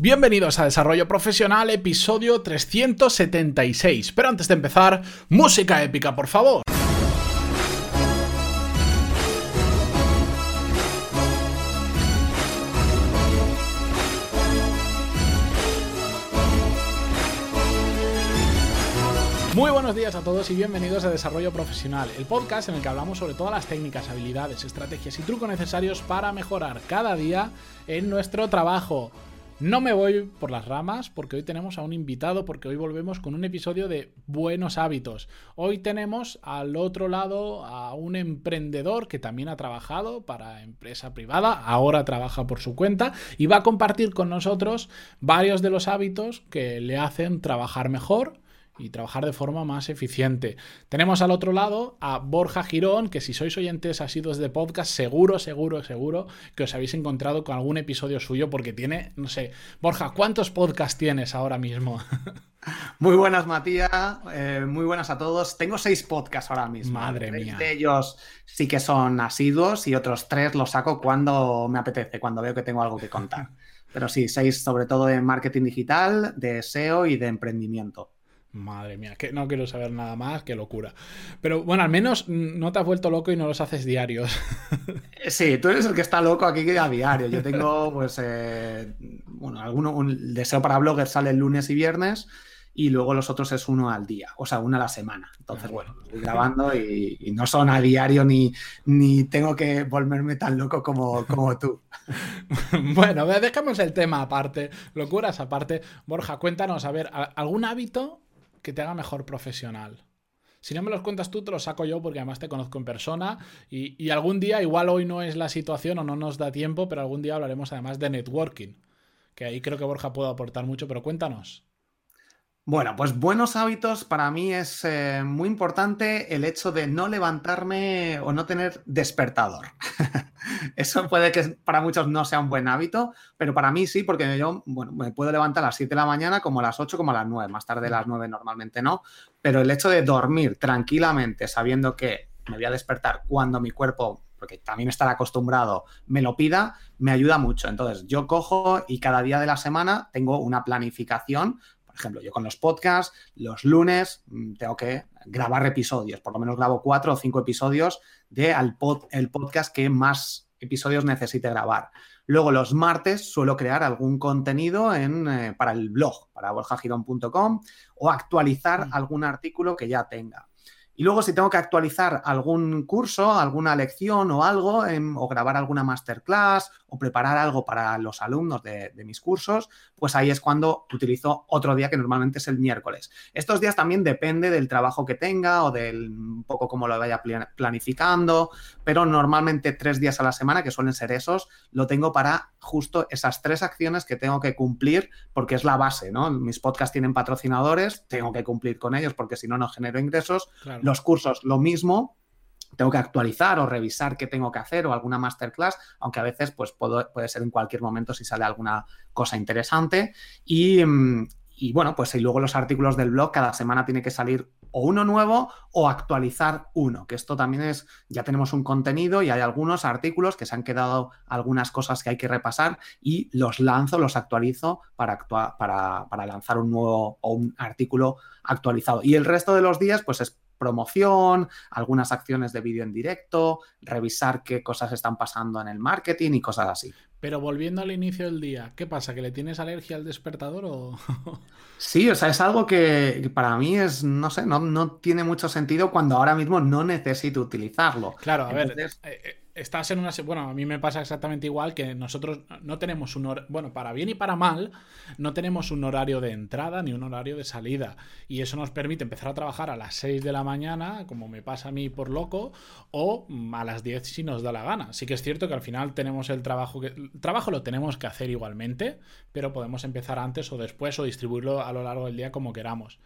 Bienvenidos a Desarrollo Profesional, episodio 376. Pero antes de empezar, música épica, por favor. Muy buenos días a todos y bienvenidos a Desarrollo Profesional, el podcast en el que hablamos sobre todas las técnicas, habilidades, estrategias y trucos necesarios para mejorar cada día en nuestro trabajo. No me voy por las ramas porque hoy tenemos a un invitado, porque hoy volvemos con un episodio de buenos hábitos. Hoy tenemos al otro lado a un emprendedor que también ha trabajado para empresa privada, ahora trabaja por su cuenta y va a compartir con nosotros varios de los hábitos que le hacen trabajar mejor y trabajar de forma más eficiente. Tenemos al otro lado a Borja Girón, que si sois oyentes asiduos de podcast, seguro, seguro, seguro que os habéis encontrado con algún episodio suyo porque tiene, no sé, Borja, ¿cuántos podcasts tienes ahora mismo? Muy buenas, Matías. Eh, muy buenas a todos. Tengo seis podcasts ahora mismo. Madre mía. de ellos sí que son asiduos y otros tres los saco cuando me apetece, cuando veo que tengo algo que contar. Pero sí, seis sobre todo de marketing digital, de SEO y de emprendimiento. Madre mía, que no quiero saber nada más, qué locura. Pero bueno, al menos no te has vuelto loco y no los haces diarios. Sí, tú eres el que está loco aquí a diario. Yo tengo, pues, eh, bueno, alguno, un deseo para bloggers sale el lunes y viernes y luego los otros es uno al día, o sea, uno a la semana. Entonces, bueno, estoy grabando y, no son a diario ni, ni tengo que volverme tan loco como, como tú. bueno, dejamos el tema aparte, locuras aparte. Borja, cuéntanos, a ver, ¿algún hábito que te haga mejor profesional. Si no me los cuentas tú, te los saco yo porque además te conozco en persona y, algún día, igual hoy no es la situación o no nos da tiempo, pero algún día hablaremos además de networking, que ahí creo que Borja puede aportar mucho, pero cuéntanos. Bueno, pues buenos hábitos para mí es eh, muy importante el hecho de no levantarme o no tener despertador. Eso puede que para muchos no sea un buen hábito, pero para mí sí, porque yo bueno, me puedo levantar a las 7 de la mañana como a las 8, como a las 9, más tarde a las 9 normalmente no, pero el hecho de dormir tranquilamente sabiendo que me voy a despertar cuando mi cuerpo porque también estar acostumbrado, me lo pida, me ayuda mucho. Entonces, yo cojo y cada día de la semana tengo una planificación ejemplo, yo con los podcasts, los lunes mm, tengo que grabar episodios, por lo menos grabo cuatro o cinco episodios de el podcast que más episodios necesite grabar. Luego los martes suelo crear algún contenido en, eh, para el blog, para borjagirón.com o actualizar mm. algún artículo que ya tenga. Y luego si tengo que actualizar algún curso, alguna lección o algo, em, o grabar alguna masterclass o preparar algo para los alumnos de, mis cursos, pues ahí es cuando utilizo otro día que normalmente es el miércoles. Estos días también depende del trabajo que tenga o del un poco cómo lo vaya planificando, pero normalmente tres días a la semana, que suelen ser esos, lo tengo para justo esas tres acciones que tengo que cumplir porque es la base, ¿no? Mis podcasts tienen patrocinadores, tengo que cumplir con ellos porque si no, no genero ingresos. Los cursos, lo mismo, tengo que actualizar o revisar qué tengo que hacer o alguna masterclass, aunque a veces pues puede ser en cualquier momento si sale alguna cosa interesante. Y, mm, y bueno, pues y luego los artículos del blog, cada semana tiene que salir o uno nuevo o actualizar uno, que esto también es, ya tenemos un contenido y hay algunos artículos que se han quedado algunas cosas que hay que repasar y los lanzo, los actualizo para, para, para lanzar un nuevo o un artículo actualizado. Y el resto de los días, pues es promoción, algunas acciones de vídeo en directo, revisar qué cosas están pasando en el marketing y cosas así. Pero volviendo al inicio del día, ¿qué pasa? ¿Que le tienes alergia al despertador o...? sí, o sea, es algo que para mí es, no sé, no, no tiene mucho sentido cuando ahora mismo no necesito utilizarlo. Claro, a ver, eh, eh, estás en una... Bueno, a mí me pasa exactamente igual que nosotros no tenemos un... horario, Bueno, para bien y para mal, no tenemos un horario de entrada ni un horario de salida. Y eso nos permite empezar a trabajar a las 6 de la mañana, como me pasa a mí por loco, o a las 10 si nos da la gana. Sí que es cierto que al final tenemos el trabajo que... El trabajo lo tenemos que hacer igualmente, pero podemos empezar antes o después o distribuirlo a lo largo del día como queramos.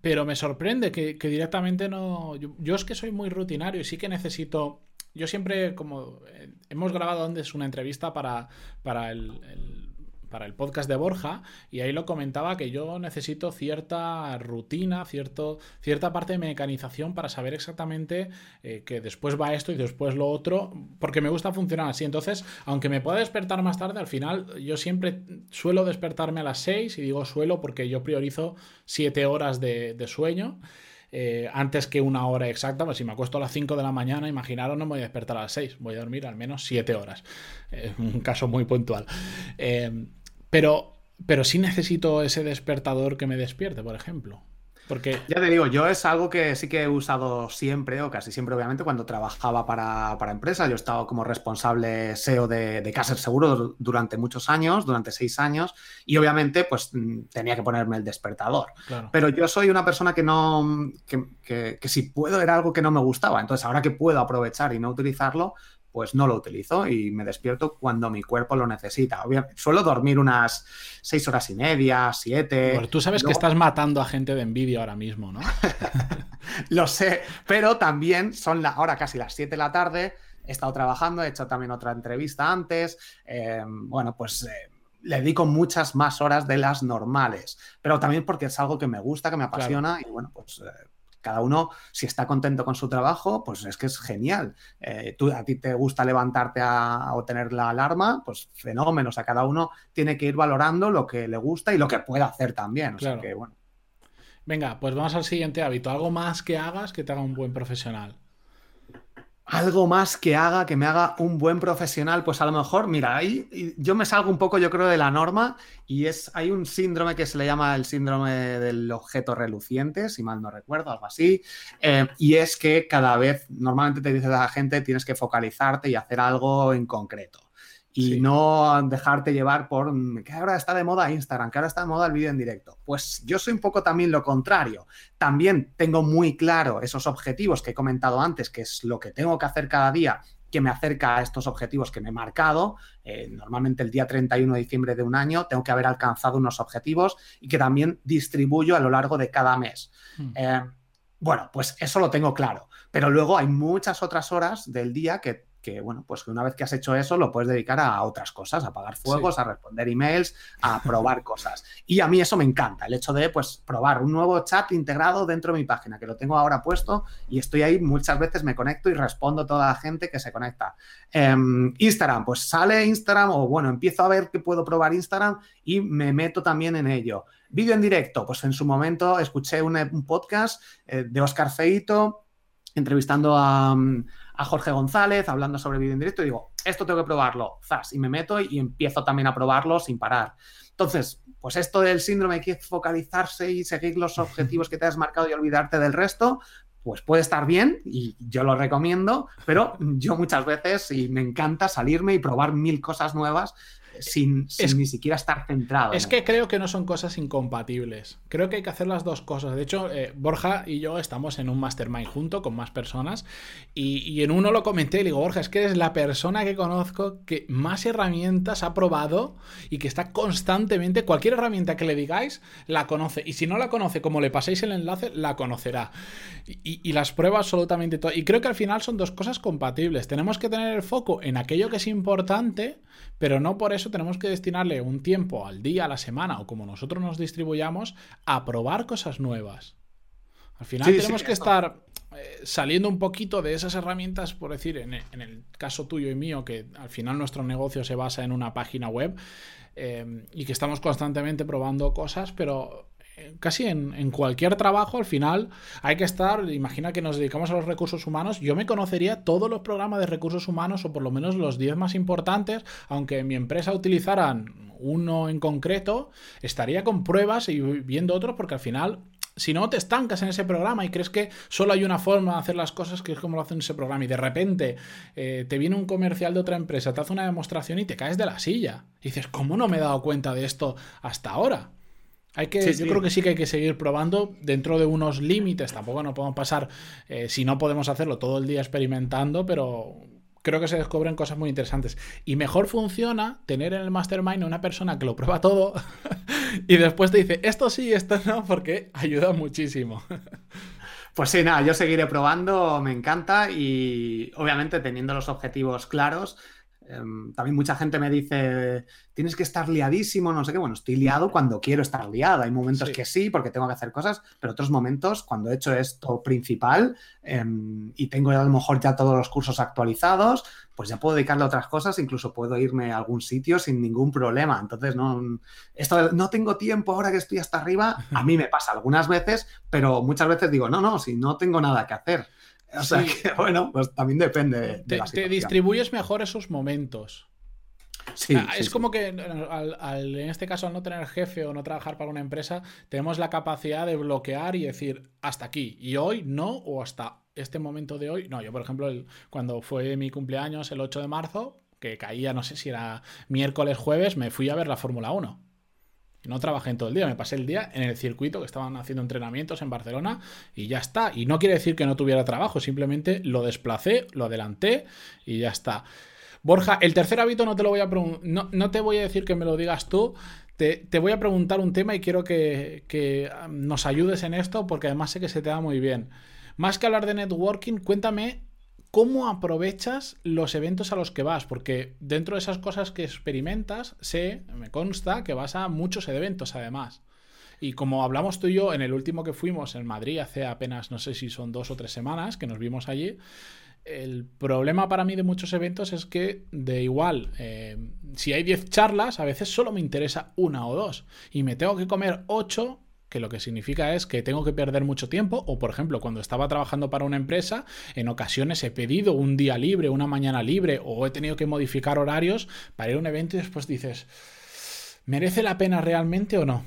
Pero me sorprende que, directamente no... yo, es que soy muy rutinario y sí que necesito yo siempre, como eh, hemos grabado antes una entrevista para, para el, para el podcast de Borja y ahí lo comentaba que yo necesito cierta rutina, cierto, cierta parte de mecanización para saber exactamente eh, que después va esto y después lo otro, porque me gusta funcionar así. Entonces, aunque me pueda despertar más tarde, al final yo siempre suelo despertarme a las 6 y digo suelo porque yo priorizo 7 horas de, sueño. Eh, antes que una hora exacta, pues si me acuesto a las 5 de la mañana, imaginaros, no me voy a despertar a las 6, voy a dormir al menos 7 horas. Es un caso muy puntual. Eh, pero, pero sí necesito ese despertador que me despierte, por ejemplo. Porque... Ya te digo, yo es algo que sí que he usado siempre, o casi siempre, obviamente, cuando trabajaba para, para empresas. Yo he estado como responsable SEO de, de Caser Seguro durante muchos años, durante seis años, y obviamente, pues mm, tenía que ponerme el despertador. Pero yo soy una persona que no, que, que, que si puedo era algo que no me gustaba. Entonces, ahora que puedo aprovechar y no utilizarlo, pues no lo utilizo y me despierto cuando mi cuerpo lo necesita. suelo dormir unas seis horas y media, siete. Bueno, tú sabes que estás matando a gente de envidia ahora mismo, ¿no? lo sé, pero también son la, ahora casi las siete de la tarde. He estado trabajando, he hecho también otra entrevista antes. Eh, bueno, pues eh, le dedico muchas más horas de las normales, pero también porque es algo que me gusta, que me apasiona y bueno, pues eh, cada uno, si está contento con su trabajo, pues es que es genial. Eh, tú, a ti te gusta levantarte a, o tener la alarma, pues fenómeno. O sea, cada uno tiene que ir valorando lo que le gusta y lo que puede hacer también. O sea que, bueno. Venga, pues vamos al siguiente hábito. Algo más que hagas que te haga un buen profesional algo más que haga, que me haga un buen profesional, pues a lo mejor, mira, ahí yo me salgo un poco, yo creo, de la norma y es, hay un síndrome que se le llama el síndrome del objeto reluciente, si mal no recuerdo, algo así, eh, y es que cada vez, normalmente te dice la gente, tienes que focalizarte y hacer algo en concreto y no dejarte llevar por mm, que ahora está de moda Instagram, que ahora está de moda el vídeo en directo. Pues yo soy un poco también lo contrario. También tengo muy claro esos objetivos que he comentado antes, que es lo que tengo que hacer cada día que me acerca a estos objetivos que me he marcado. Eh, normalmente el día 31 de diciembre de un año tengo que haber alcanzado unos objetivos y que también distribuyo a lo largo de cada mes. Hmm. Eh, bueno, pues eso lo tengo claro, pero luego hay muchas otras horas del día que que, bueno, pues que una vez que has hecho eso, lo puedes dedicar a otras cosas, a apagar fuegos, a responder emails, a probar cosas. Y a mí eso me encanta, el hecho de, pues, probar un nuevo chat integrado dentro de mi página, que lo tengo ahora puesto y estoy ahí, muchas veces me conecto y respondo a toda la gente que se conecta. Em, Instagram, pues sale Instagram o, bueno, empiezo a ver que puedo probar Instagram y me meto también en ello. Vídeo en directo, pues en su momento escuché un, podcast eh, de Oscar Feito entrevistando a, a Jorge González hablando sobre vídeo en directo y digo, esto tengo que probarlo, zas, y me meto y, empiezo también a probarlo sin parar. Entonces, pues esto del síndrome hay que focalizarse y seguir los objetivos que te has marcado y olvidarte del resto, pues puede estar bien y yo lo recomiendo, pero yo muchas veces y me encanta salirme y probar mil cosas nuevas sin, ni siquiera estar centrado. Es que creo que no son cosas incompatibles. Creo que hay que hacer las dos cosas. De hecho, eh, Borja y yo estamos en un mastermind junto con más personas y, en uno lo comenté y le digo, Borja, es que eres la persona que conozco que más herramientas ha probado y que está constantemente, cualquier herramienta que le digáis, la conoce. Y si no la conoce, como le paséis el enlace, la conocerá. Y, y las prueba absolutamente todo. Y creo que al final son dos cosas compatibles. Tenemos que tener el foco en aquello que es importante, pero no por eso tenemos que destinarle un tiempo al día, a la semana o como nosotros nos distribuyamos a probar cosas nuevas. Al final tenemos que estar eh, saliendo un poquito de esas herramientas, por decir, en, el caso tuyo y mío, que al final nuestro negocio se basa en una página web eh, y que estamos constantemente probando cosas, pero casi en, cualquier trabajo, al final hay que estar, imagina que nos dedicamos a los recursos humanos, yo me conocería todos los programas de recursos humanos o por lo menos los 10 más importantes, aunque en mi empresa utilizaran uno en concreto, estaría con pruebas y viendo otros porque al final si no te estancas en ese programa y crees que solo hay una forma de hacer las cosas que es como lo hacen en ese programa y de repente eh, te viene un comercial de otra empresa, te hace una demostración y te caes de la silla. Y dices, ¿cómo no me he dado cuenta de esto hasta ahora? Hay que, yo creo que sí que hay que seguir probando dentro de unos límites. Tampoco no podemos pasar, eh, si no podemos hacerlo todo el día experimentando, pero creo que se descubren cosas muy interesantes. Y mejor funciona tener en el mastermind una persona que lo prueba todo y después te dice, esto sí, esto no, porque ayuda muchísimo. Pues sí, nada, yo seguiré probando, me encanta y obviamente teniendo los objetivos claros también mucha gente me dice, tienes que estar liadísimo, no sé qué. Bueno, estoy liado cuando quiero estar liado. Hay momentos que sí, porque tengo que hacer cosas, pero otros momentos, cuando he hecho esto principal em, y tengo a lo mejor ya todos los cursos actualizados, pues ya puedo dedicarle a otras cosas, incluso puedo irme a algún sitio sin ningún problema. Entonces, no, esto no tengo tiempo ahora que estoy hasta arriba, a mí me pasa algunas veces, pero muchas veces digo, no, no, si no tengo nada que hacer. O sea que, bueno, pues también depende. De te, distribuyes mejor esos momentos. Sí, ah, es como que en este caso al no tener jefe o no trabajar para una empresa, tenemos la capacidad de bloquear y decir hasta aquí y hoy no o hasta este momento de hoy. No, yo por ejemplo cuando fue mi cumpleaños el 8 de marzo, que caía no sé si era miércoles, jueves, me fui a ver la Fórmula 1. No trabajé en todo el día, me pasé el día en el circuito que estaban haciendo entrenamientos en Barcelona y ya está. Y no quiere decir que no tuviera trabajo, simplemente lo desplacé, lo adelanté y ya está. Borja, el tercer hábito no te lo voy a no, no te voy a decir que me lo digas tú. Te, voy a preguntar un tema y quiero que, que nos ayudes en esto porque además sé que se te da muy bien. Más que hablar de networking, cuéntame ¿Cómo aprovechas los eventos a los que vas? Porque dentro de esas cosas que experimentas, sé, me consta que vas a muchos eventos además. Y como hablamos tú y yo en el último que fuimos en Madrid hace apenas, no sé si son dos o tres semanas que nos vimos allí, el problema para mí de muchos eventos es que de igual, eh, si hay 10 charlas, a veces solo me interesa una o dos. Y me tengo que comer 8 que lo que significa es que tengo que perder mucho tiempo o por ejemplo cuando estaba trabajando para una empresa en ocasiones he pedido un día libre, una mañana libre o he tenido que modificar horarios para ir a un evento y después dices, ¿merece la pena realmente o no?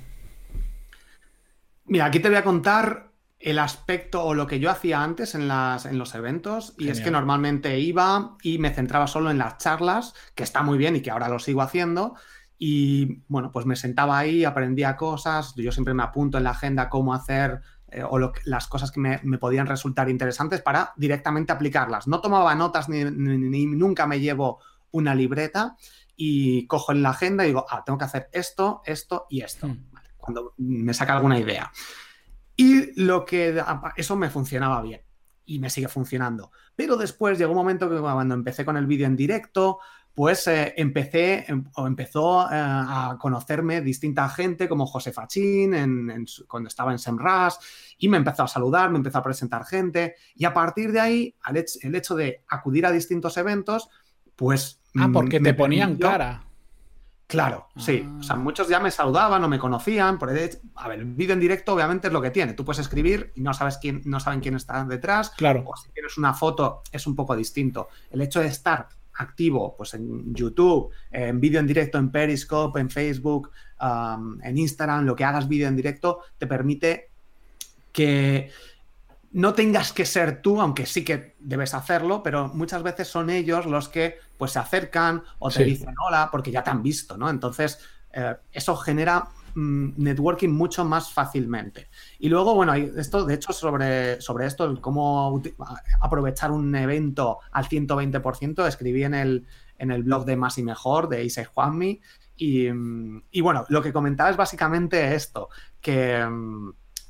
Mira, aquí te voy a contar el aspecto o lo que yo hacía antes en, las, en los eventos y es que normalmente iba y me centraba solo en las charlas, que está muy bien y que ahora lo sigo haciendo, y bueno, pues me sentaba ahí, aprendía cosas, yo siempre me apunto en la agenda cómo hacer eh, o las cosas que me, podían resultar interesantes para directamente aplicarlas. No tomaba notas ni, nunca me llevo una libreta y cojo en la agenda y digo, ah, tengo que hacer esto, esto y esto, hmm. cuando me saca alguna idea. Y lo que eso me funcionaba bien y me sigue funcionando. Pero después llegó un momento que cuando empecé con el vídeo en directo, pues eh, empecé em, o empezó eh, a conocerme distinta gente como José Fachín cuando estaba en Semras y me empezó a saludar, me empezó a presentar gente y a partir de ahí el hecho de acudir a distintos eventos pues... Ah, porque te ponían cara. Claro, sí. O sea, ah. muchos ya me saludaban o me conocían. Por a ver, el vídeo en directo obviamente es lo que tiene. Tú puedes escribir y no sabes quién, no saben quién está detrás. Claro. O si tienes una foto es un poco distinto. El hecho de estar activo pues en YouTube, en vídeo en directo en Periscope, en Facebook, en Instagram, lo que hagas vídeo en directo, te permite que no tengas que ser tú, aunque sí que debes hacerlo, pero muchas veces son ellos los que pues se acercan o te dicen hola porque ya te han visto, ¿no? Entonces, eh, eso genera networking mucho más fácilmente. Y luego, bueno, esto, de hecho, sobre, sobre esto, cómo aprovechar un evento al 120%, escribí en el, en el blog de Más y Mejor de Isai Juanmi. Y, bueno, lo que comentaba es básicamente esto, que,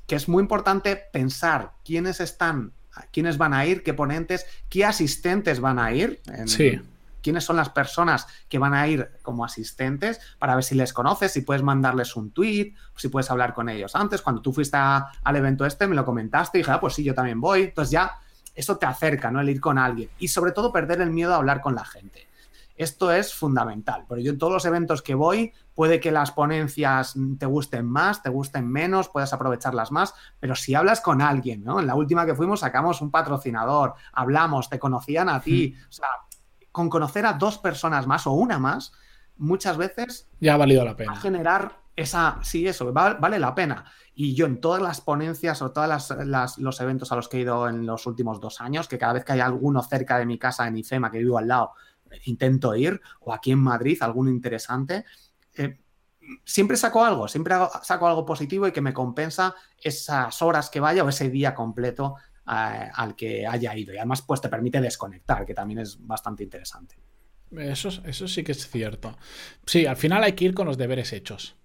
que es muy importante pensar quiénes están, quiénes van a ir, qué ponentes, qué asistentes van a ir. Sí quiénes son las personas que van a ir como asistentes para ver si les conoces, si puedes mandarles un tweet, si puedes hablar con ellos antes. Cuando tú fuiste al evento este, me lo comentaste y dije, ah, pues sí, yo también voy. Entonces ya eso te acerca, ¿no? El ir con alguien. Y sobre todo perder el miedo a hablar con la gente. Esto es fundamental, porque yo en todos los eventos que voy, puede que las ponencias te gusten más, te gusten menos, puedas aprovecharlas más, pero si hablas con alguien, ¿no? En la última que fuimos sacamos un patrocinador, hablamos, te conocían a ti, o sea, con conocer a dos personas más o una más, muchas veces... Ya ha valido la pena. generar esa, sí, eso, vale la pena. Y yo en todas las ponencias o todos los eventos a los que he ido en los últimos dos años, que cada vez que hay alguno cerca de mi casa en IFEMA, que vivo al lado, intento ir, o aquí en Madrid, alguno interesante, eh, siempre saco algo, siempre saco algo positivo y que me compensa esas horas que vaya o ese día completo al que haya ido. Y además, pues te permite desconectar, que también es bastante interesante. Eso, eso sí que es cierto. Sí, al final hay que ir con los deberes hechos.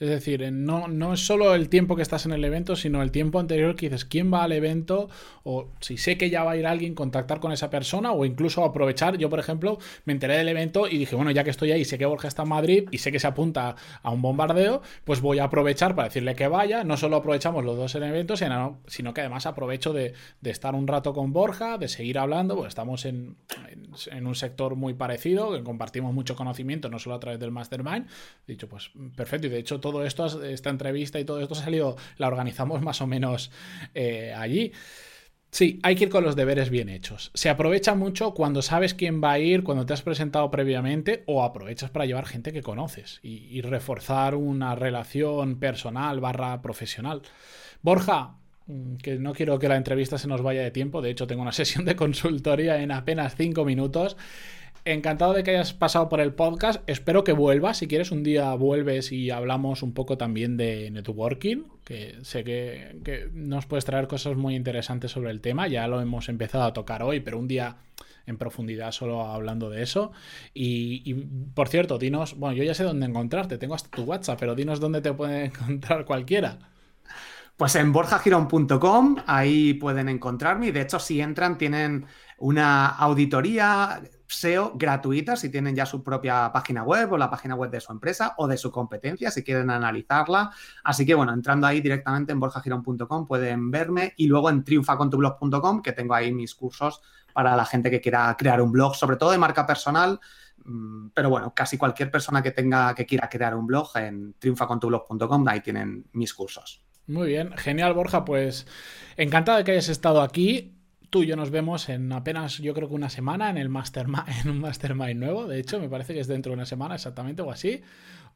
Es decir, no, no es solo el tiempo que estás en el evento, sino el tiempo anterior que dices quién va al evento o si sé que ya va a ir alguien, contactar con esa persona o incluso aprovechar. Yo, por ejemplo, me enteré del evento y dije, bueno, ya que estoy ahí, sé que Borja está en Madrid y sé que se apunta a un bombardeo, pues voy a aprovechar para decirle que vaya. No solo aprovechamos los dos en eventos, sino que además aprovecho de, estar un rato con Borja, de seguir hablando, pues estamos en, en, un sector muy parecido, que compartimos mucho conocimiento, no solo a través del Mastermind. He dicho, pues perfecto. Y de hecho, todo esto, esta entrevista y todo esto salido, la organizamos más o menos eh, allí. Sí, hay que ir con los deberes bien hechos. Se aprovecha mucho cuando sabes quién va a ir, cuando te has presentado previamente, o aprovechas para llevar gente que conoces y, reforzar una relación personal barra profesional. Borja, mm, que no quiero que la entrevista se nos vaya de tiempo, de hecho tengo una sesión de consultoría en apenas cinco minutos. Encantado de que hayas pasado por el podcast. Espero que vuelvas. Si quieres, un día vuelves y hablamos un poco también de networking, que sé que, nos puedes traer cosas muy interesantes sobre el tema. Ya lo hemos empezado a tocar hoy, pero un día en profundidad solo hablando de eso. Y, por cierto, dinos, bueno, yo ya sé dónde encontrarte, tengo hasta tu WhatsApp, pero dinos dónde te puede encontrar cualquiera. Pues en borjagirón.com, ahí pueden encontrarme. De hecho, si entran, tienen una auditoría SEO gratuita si tienen ya su propia página web o la página web de su empresa o de su competencia si quieren analizarla. Así que bueno, entrando ahí directamente en borjagirón.com pueden verme y luego en triunfacontublog.com que tengo ahí mis cursos para la gente que quiera crear un blog, sobre todo de marca personal. Mm, pero bueno, casi cualquier persona que tenga que quiera crear un blog en triunfacontublog.com, ahí tienen mis cursos. Muy bien, genial Borja, pues encantado de que hayas estado aquí tú y yo nos vemos en apenas, yo creo que una semana, en, el Mastermind, en un Mastermind nuevo. De hecho, me parece que es dentro de una semana exactamente o así.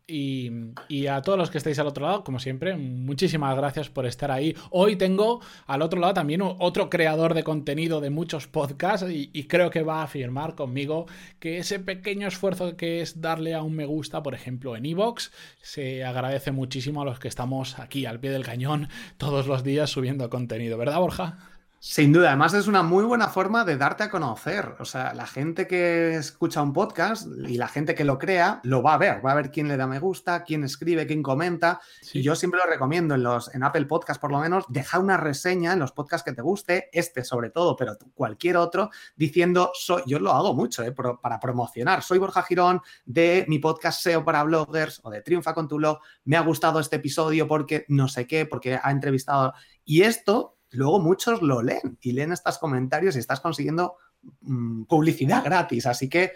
Y, a todos los que estáis al otro lado, como siempre, muchísimas gracias por estar ahí. Hoy tengo al otro lado también otro creador de contenido de muchos podcasts y, y, creo que va a afirmar conmigo que ese pequeño esfuerzo que es darle a un me gusta, por ejemplo, en Evox, se agradece muchísimo a los que estamos aquí al pie del cañón todos los días subiendo contenido, ¿verdad, Borja? Sin duda, además es una muy buena forma de darte a conocer. O sea, la gente que escucha un podcast y la gente que lo crea lo va a ver, va a ver quién le da me gusta, quién escribe, quién comenta. Y yo siempre lo recomiendo en los en Apple Podcast por lo menos, deja una reseña en los podcasts que te guste, este sobre todo, pero cualquier otro, diciendo soy, yo lo hago mucho eh, para promocionar. Soy Borja Girón de mi podcast SEO para bloggers o de Triunfa con tu blog. Me ha gustado este episodio porque no sé qué, porque ha entrevistado y esto luego muchos lo leen y leen estos comentarios y estás consiguiendo mm, publicidad gratis. Así que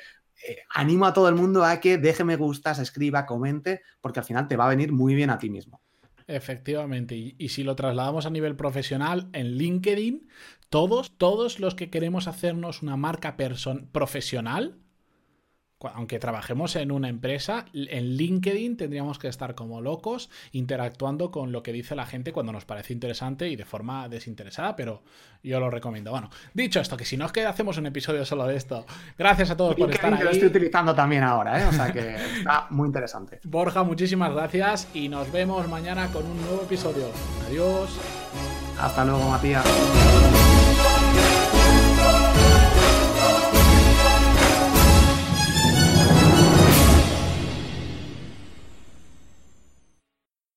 eh, animo a todo el mundo a que deje me gustas, escriba, comente, porque al final te va a venir muy bien a ti mismo. Efectivamente, y, y, si lo trasladamos a nivel profesional, en LinkedIn, todos, todos los que queremos hacernos una marca profesional, aunque trabajemos en una empresa, en LinkedIn tendríamos que estar como locos interactuando con lo que dice la gente cuando nos parece interesante y de forma desinteresada, pero yo lo recomiendo. Bueno, dicho esto, que si no es que hacemos un episodio solo de esto, gracias a todos por estar ahí. Lo estoy utilizando también ahora, ¿eh? o sea que está muy interesante. Borja, muchísimas gracias y nos vemos mañana con un nuevo episodio. Adiós. Hasta luego, Matías.